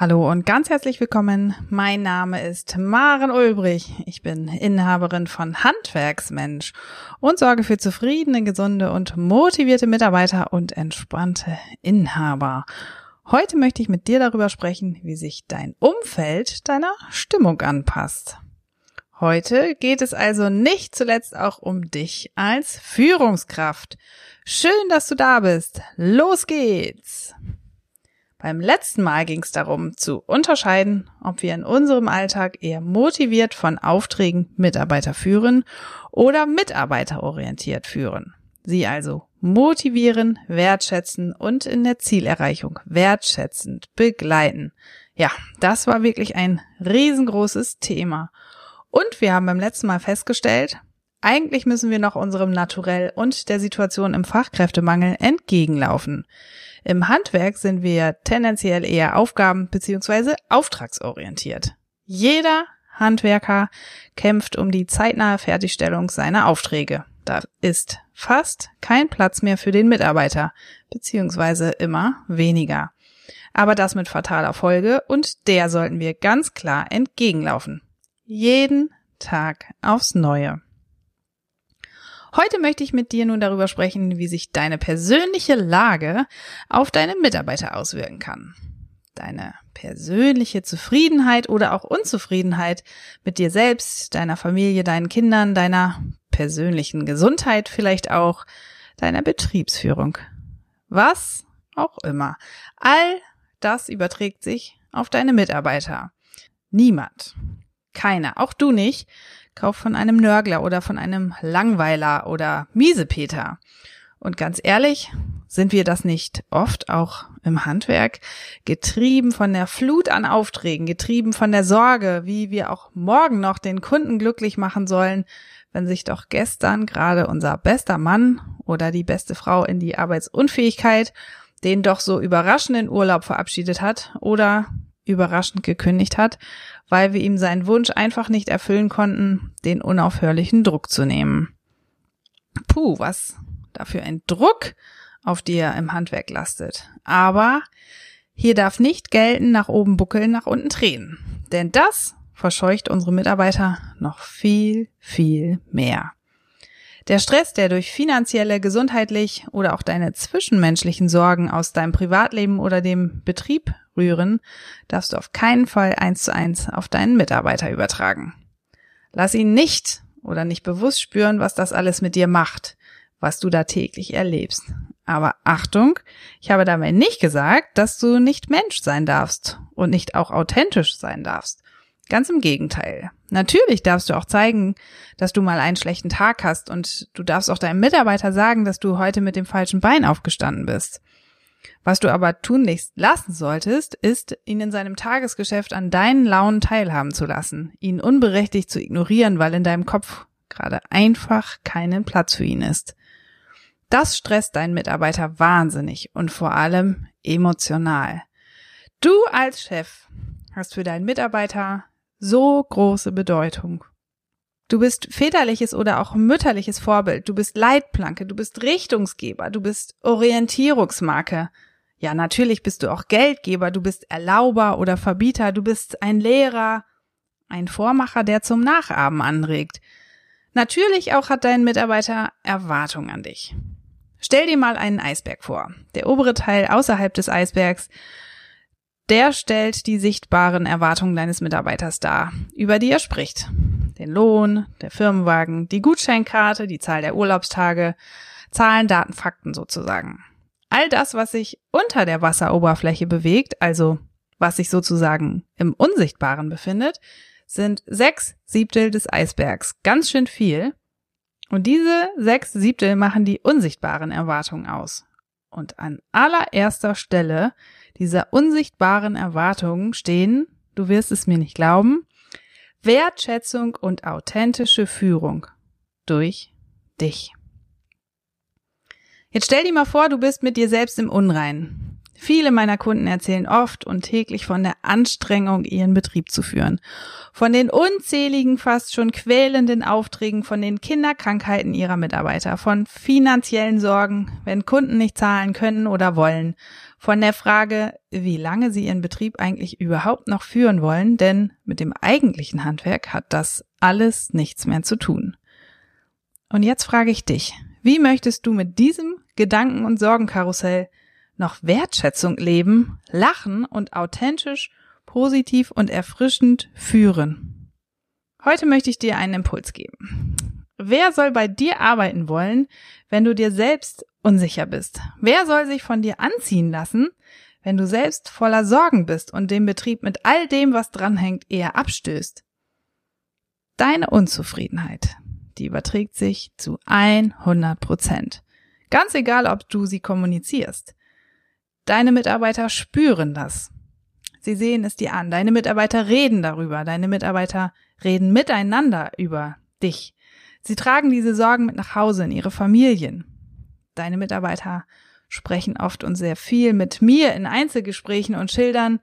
Hallo und ganz herzlich willkommen. Mein Name ist Maren Ulbrich. Ich bin Inhaberin von Handwerksmensch und sorge für zufriedene, gesunde und motivierte Mitarbeiter und entspannte Inhaber. Heute möchte ich mit dir darüber sprechen, wie sich dein Umfeld deiner Stimmung anpasst. Heute geht es also nicht zuletzt auch um dich als Führungskraft. Schön, dass du da bist. Los geht's! Beim letzten Mal ging es darum zu unterscheiden, ob wir in unserem Alltag eher motiviert von Aufträgen Mitarbeiter führen oder mitarbeiterorientiert führen. Sie also motivieren, wertschätzen und in der Zielerreichung wertschätzend begleiten. Ja, das war wirklich ein riesengroßes Thema. Und wir haben beim letzten Mal festgestellt, eigentlich müssen wir noch unserem Naturell und der Situation im Fachkräftemangel entgegenlaufen. Im Handwerk sind wir tendenziell eher aufgaben- bzw. auftragsorientiert. Jeder Handwerker kämpft um die zeitnahe Fertigstellung seiner Aufträge. Da ist fast kein Platz mehr für den Mitarbeiter, beziehungsweise immer weniger. Aber das mit fataler Folge und der sollten wir ganz klar entgegenlaufen. Jeden Tag aufs Neue. Heute möchte ich mit dir nun darüber sprechen, wie sich deine persönliche Lage auf deine Mitarbeiter auswirken kann. Deine persönliche Zufriedenheit oder auch Unzufriedenheit mit dir selbst, deiner Familie, deinen Kindern, deiner persönlichen Gesundheit vielleicht auch, deiner Betriebsführung. Was auch immer. All das überträgt sich auf deine Mitarbeiter. Niemand, keiner, auch du nicht, Kauf von einem Nörgler oder von einem Langweiler oder Miesepeter. Und ganz ehrlich, sind wir das nicht oft auch im Handwerk, getrieben von der Flut an Aufträgen, getrieben von der Sorge, wie wir auch morgen noch den Kunden glücklich machen sollen, wenn sich doch gestern gerade unser bester Mann oder die beste Frau in die Arbeitsunfähigkeit den doch so überraschenden Urlaub verabschiedet hat oder überraschend gekündigt hat, weil wir ihm seinen Wunsch einfach nicht erfüllen konnten, den unaufhörlichen Druck zu nehmen. Puh, was dafür ein Druck auf dir im Handwerk lastet. Aber hier darf nicht gelten, nach oben buckeln, nach unten drehen. Denn das verscheucht unsere Mitarbeiter noch viel, viel mehr. Der Stress, der durch finanzielle, gesundheitlich oder auch deine zwischenmenschlichen Sorgen aus deinem Privatleben oder dem Betrieb rühren, darfst du auf keinen Fall eins zu eins auf deinen Mitarbeiter übertragen. Lass ihn nicht oder nicht bewusst spüren, was das alles mit dir macht, was du da täglich erlebst. Aber Achtung, ich habe dabei nicht gesagt, dass du nicht Mensch sein darfst und nicht auch authentisch sein darfst. Ganz im Gegenteil. Natürlich darfst du auch zeigen, dass du mal einen schlechten Tag hast und du darfst auch deinem Mitarbeiter sagen, dass du heute mit dem falschen Bein aufgestanden bist. Was du aber tunlichst lassen solltest, ist, ihn in seinem Tagesgeschäft an deinen Launen teilhaben zu lassen, ihn unberechtigt zu ignorieren, weil in deinem Kopf gerade einfach keinen Platz für ihn ist. Das stresst deinen Mitarbeiter wahnsinnig und vor allem emotional. Du als Chef hast für deinen Mitarbeiter so große Bedeutung. Du bist väterliches oder auch mütterliches Vorbild, du bist Leitplanke, du bist Richtungsgeber, du bist Orientierungsmarke. Ja, natürlich bist du auch Geldgeber, du bist Erlauber oder Verbieter, du bist ein Lehrer, ein Vormacher, der zum Nachahmen anregt. Natürlich auch hat dein Mitarbeiter Erwartungen an dich. Stell dir mal einen Eisberg vor. Der obere Teil außerhalb des Eisbergs der stellt die sichtbaren Erwartungen deines Mitarbeiters dar, über die er spricht. Den Lohn, der Firmenwagen, die Gutscheinkarte, die Zahl der Urlaubstage, Zahlen, Daten, Fakten sozusagen. All das, was sich unter der Wasseroberfläche bewegt, also was sich sozusagen im Unsichtbaren befindet, sind sechs Siebtel des Eisbergs. Ganz schön viel. Und diese sechs Siebtel machen die unsichtbaren Erwartungen aus. Und an allererster Stelle dieser unsichtbaren Erwartungen stehen, du wirst es mir nicht glauben, Wertschätzung und authentische Führung durch dich. Jetzt stell dir mal vor, du bist mit dir selbst im Unrein. Viele meiner Kunden erzählen oft und täglich von der Anstrengung, ihren Betrieb zu führen, von den unzähligen, fast schon quälenden Aufträgen, von den Kinderkrankheiten ihrer Mitarbeiter, von finanziellen Sorgen, wenn Kunden nicht zahlen können oder wollen, von der Frage, wie lange sie ihren Betrieb eigentlich überhaupt noch führen wollen, denn mit dem eigentlichen Handwerk hat das alles nichts mehr zu tun. Und jetzt frage ich dich, wie möchtest du mit diesem Gedanken- und Sorgenkarussell noch Wertschätzung leben, lachen und authentisch, positiv und erfrischend führen? Heute möchte ich dir einen Impuls geben. Wer soll bei dir arbeiten wollen, wenn du dir selbst unsicher bist? Wer soll sich von dir anziehen lassen, wenn du selbst voller Sorgen bist und den Betrieb mit all dem, was dranhängt, eher abstößt? Deine Unzufriedenheit, die überträgt sich zu 100 Prozent. Ganz egal, ob du sie kommunizierst. Deine Mitarbeiter spüren das. Sie sehen es dir an. Deine Mitarbeiter reden darüber. Deine Mitarbeiter reden miteinander über dich. Sie tragen diese Sorgen mit nach Hause in ihre Familien. Deine Mitarbeiter sprechen oft und sehr viel mit mir in Einzelgesprächen und schildern,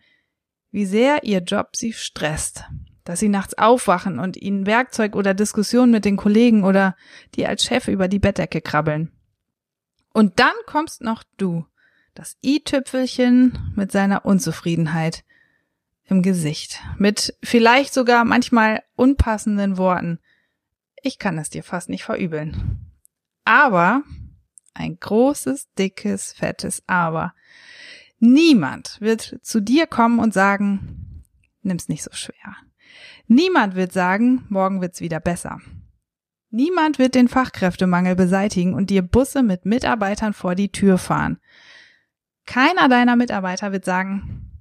wie sehr ihr Job sie stresst, dass sie nachts aufwachen und ihnen Werkzeug oder Diskussionen mit den Kollegen oder die als Chef über die Bettdecke krabbeln. Und dann kommst noch du, das i-Tüpfelchen mit seiner Unzufriedenheit im Gesicht, mit vielleicht sogar manchmal unpassenden Worten, ich kann es dir fast nicht verübeln. Aber, ein großes, dickes, fettes Aber. Niemand wird zu dir kommen und sagen, nimm's nicht so schwer. Niemand wird sagen, morgen wird's wieder besser. Niemand wird den Fachkräftemangel beseitigen und dir Busse mit Mitarbeitern vor die Tür fahren. Keiner deiner Mitarbeiter wird sagen,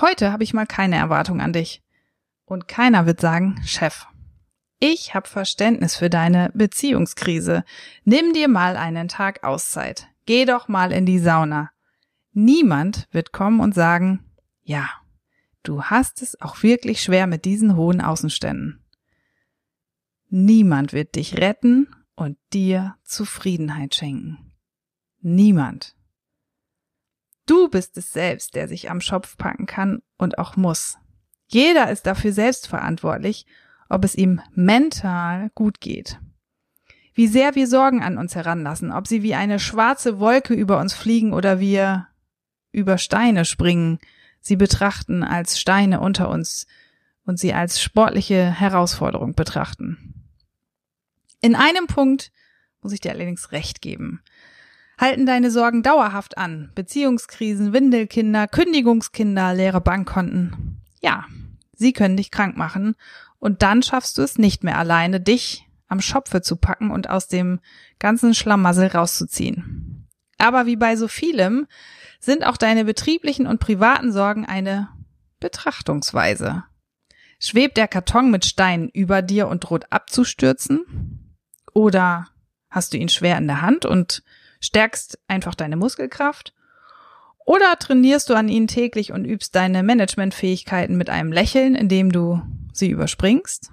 heute habe ich mal keine Erwartung an dich. Und keiner wird sagen, Chef, ich habe Verständnis für deine Beziehungskrise. Nimm dir mal einen Tag Auszeit. Geh doch mal in die Sauna. Niemand wird kommen und sagen, ja, du hast es auch wirklich schwer mit diesen hohen Außenständen. Niemand wird dich retten und dir Zufriedenheit schenken. Niemand. Du bist es selbst, der sich am Schopf packen kann und auch muss. Jeder ist dafür selbst verantwortlich ob es ihm mental gut geht. Wie sehr wir Sorgen an uns heranlassen, ob sie wie eine schwarze Wolke über uns fliegen oder wir über Steine springen, sie betrachten als Steine unter uns und sie als sportliche Herausforderung betrachten. In einem Punkt muss ich dir allerdings recht geben. Halten deine Sorgen dauerhaft an? Beziehungskrisen, Windelkinder, Kündigungskinder, leere Bankkonten? Ja, sie können dich krank machen und dann schaffst du es nicht mehr alleine, dich am Schopfe zu packen und aus dem ganzen Schlamassel rauszuziehen. Aber wie bei so vielem sind auch deine betrieblichen und privaten Sorgen eine Betrachtungsweise. Schwebt der Karton mit Steinen über dir und droht abzustürzen? Oder hast du ihn schwer in der Hand und stärkst einfach deine Muskelkraft? Oder trainierst du an ihnen täglich und übst deine Managementfähigkeiten mit einem Lächeln, indem du sie überspringst.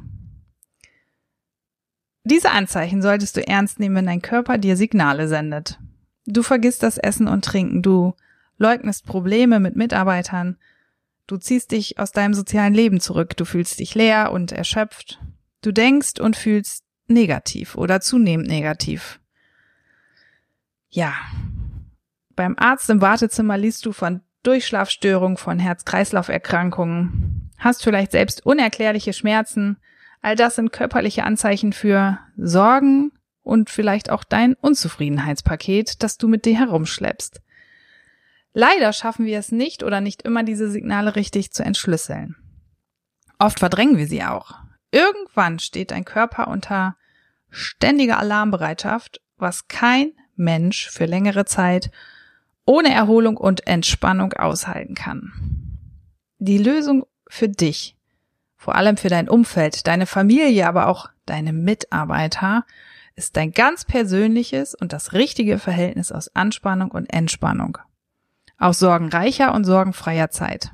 Diese Anzeichen solltest du ernst nehmen, wenn dein Körper dir Signale sendet. Du vergisst das Essen und Trinken, du leugnest Probleme mit Mitarbeitern, du ziehst dich aus deinem sozialen Leben zurück, du fühlst dich leer und erschöpft, du denkst und fühlst negativ oder zunehmend negativ. Ja. Beim Arzt im Wartezimmer liest du von Durchschlafstörungen, von Herz-Kreislauf-Erkrankungen, hast vielleicht selbst unerklärliche Schmerzen. All das sind körperliche Anzeichen für Sorgen und vielleicht auch dein Unzufriedenheitspaket, das du mit dir herumschleppst. Leider schaffen wir es nicht oder nicht immer, diese Signale richtig zu entschlüsseln. Oft verdrängen wir sie auch. Irgendwann steht dein Körper unter ständiger Alarmbereitschaft, was kein Mensch für längere Zeit ohne Erholung und Entspannung aushalten kann. Die Lösung für dich, vor allem für dein Umfeld, deine Familie, aber auch deine Mitarbeiter, ist dein ganz persönliches und das richtige Verhältnis aus Anspannung und Entspannung. Aus sorgenreicher und sorgenfreier Zeit.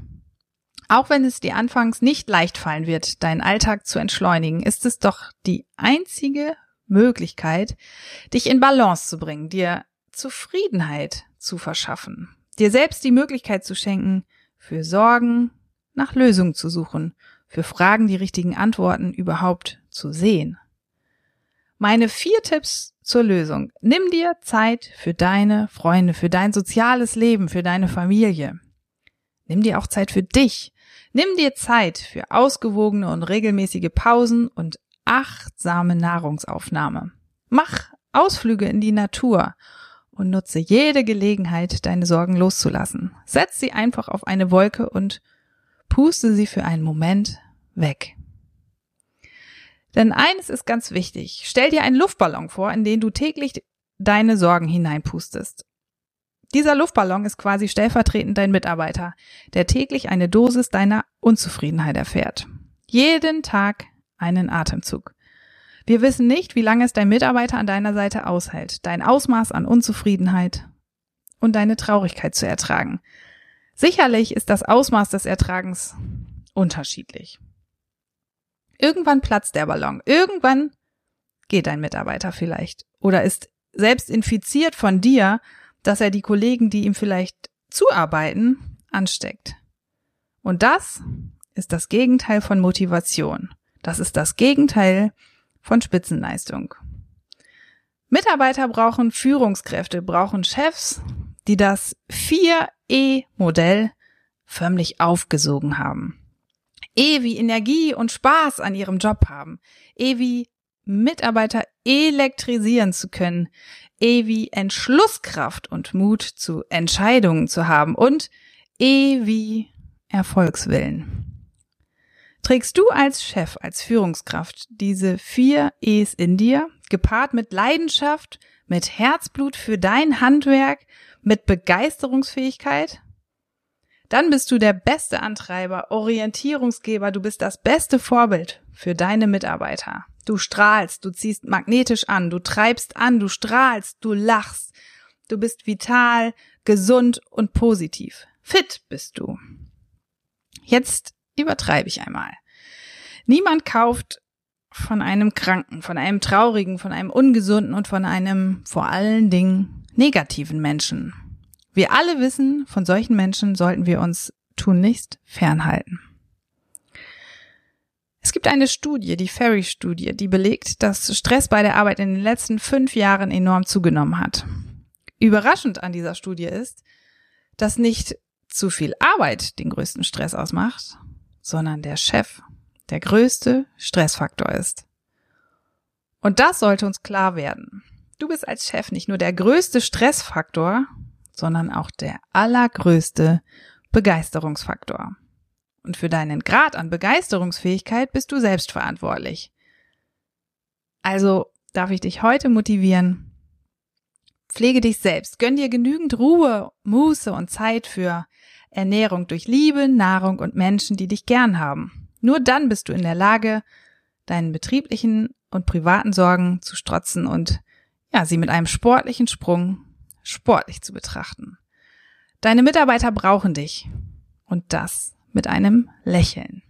Auch wenn es dir anfangs nicht leicht fallen wird, deinen Alltag zu entschleunigen, ist es doch die einzige Möglichkeit, dich in Balance zu bringen, dir Zufriedenheit zu verschaffen, dir selbst die Möglichkeit zu schenken, für Sorgen, nach Lösungen zu suchen, für Fragen die richtigen Antworten überhaupt zu sehen. Meine vier Tipps zur Lösung. Nimm dir Zeit für deine Freunde, für dein soziales Leben, für deine Familie. Nimm dir auch Zeit für dich. Nimm dir Zeit für ausgewogene und regelmäßige Pausen und achtsame Nahrungsaufnahme. Mach Ausflüge in die Natur und nutze jede Gelegenheit, deine Sorgen loszulassen. Setz sie einfach auf eine Wolke und puste sie für einen Moment weg. Denn eines ist ganz wichtig. Stell dir einen Luftballon vor, in den du täglich deine Sorgen hineinpustest. Dieser Luftballon ist quasi stellvertretend dein Mitarbeiter, der täglich eine Dosis deiner Unzufriedenheit erfährt. Jeden Tag einen Atemzug. Wir wissen nicht, wie lange es dein Mitarbeiter an deiner Seite aushält, dein Ausmaß an Unzufriedenheit und deine Traurigkeit zu ertragen. Sicherlich ist das Ausmaß des Ertragens unterschiedlich. Irgendwann platzt der Ballon. Irgendwann geht ein Mitarbeiter vielleicht oder ist selbst infiziert von dir, dass er die Kollegen, die ihm vielleicht zuarbeiten, ansteckt. Und das ist das Gegenteil von Motivation. Das ist das Gegenteil von Spitzenleistung. Mitarbeiter brauchen Führungskräfte, brauchen Chefs, die das 4E-Modell förmlich aufgesogen haben. E wie Energie und Spaß an ihrem Job haben. E wie Mitarbeiter elektrisieren zu können. E wie Entschlusskraft und Mut zu Entscheidungen zu haben. Und E wie Erfolgswillen. Trägst du als Chef, als Führungskraft diese vier E's in dir, gepaart mit Leidenschaft, mit Herzblut für dein Handwerk, mit Begeisterungsfähigkeit? dann bist du der beste Antreiber, Orientierungsgeber, du bist das beste Vorbild für deine Mitarbeiter. Du strahlst, du ziehst magnetisch an, du treibst an, du strahlst, du lachst. Du bist vital, gesund und positiv. Fit bist du. Jetzt übertreibe ich einmal. Niemand kauft von einem Kranken, von einem Traurigen, von einem Ungesunden und von einem vor allen Dingen negativen Menschen. Wir alle wissen, von solchen Menschen sollten wir uns tunlichst fernhalten. Es gibt eine Studie, die Ferry-Studie, die belegt, dass Stress bei der Arbeit in den letzten fünf Jahren enorm zugenommen hat. Überraschend an dieser Studie ist, dass nicht zu viel Arbeit den größten Stress ausmacht, sondern der Chef der größte Stressfaktor ist. Und das sollte uns klar werden. Du bist als Chef nicht nur der größte Stressfaktor, sondern auch der allergrößte Begeisterungsfaktor. Und für deinen Grad an Begeisterungsfähigkeit bist du selbst verantwortlich. Also darf ich dich heute motivieren. Pflege dich selbst, gönn dir genügend Ruhe, Muße und Zeit für Ernährung durch Liebe, Nahrung und Menschen, die dich gern haben. Nur dann bist du in der Lage, deinen betrieblichen und privaten Sorgen zu strotzen und ja, sie mit einem sportlichen Sprung sportlich zu betrachten. Deine Mitarbeiter brauchen dich. Und das mit einem Lächeln.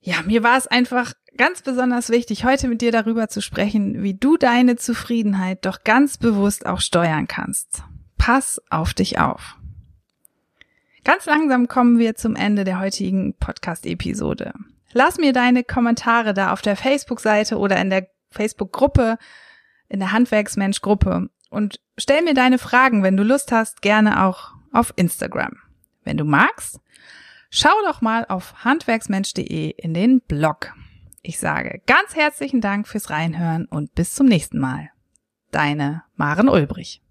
Ja, mir war es einfach ganz besonders wichtig, heute mit dir darüber zu sprechen, wie du deine Zufriedenheit doch ganz bewusst auch steuern kannst. Pass auf dich auf. Ganz langsam kommen wir zum Ende der heutigen Podcast-Episode. Lass mir deine Kommentare da auf der Facebook-Seite oder in der Facebook-Gruppe in der Handwerksmensch-Gruppe und stell mir deine Fragen, wenn du Lust hast, gerne auch auf Instagram. Wenn du magst, schau doch mal auf handwerksmensch.de in den Blog. Ich sage ganz herzlichen Dank fürs Reinhören und bis zum nächsten Mal. Deine Maren Ulbrich.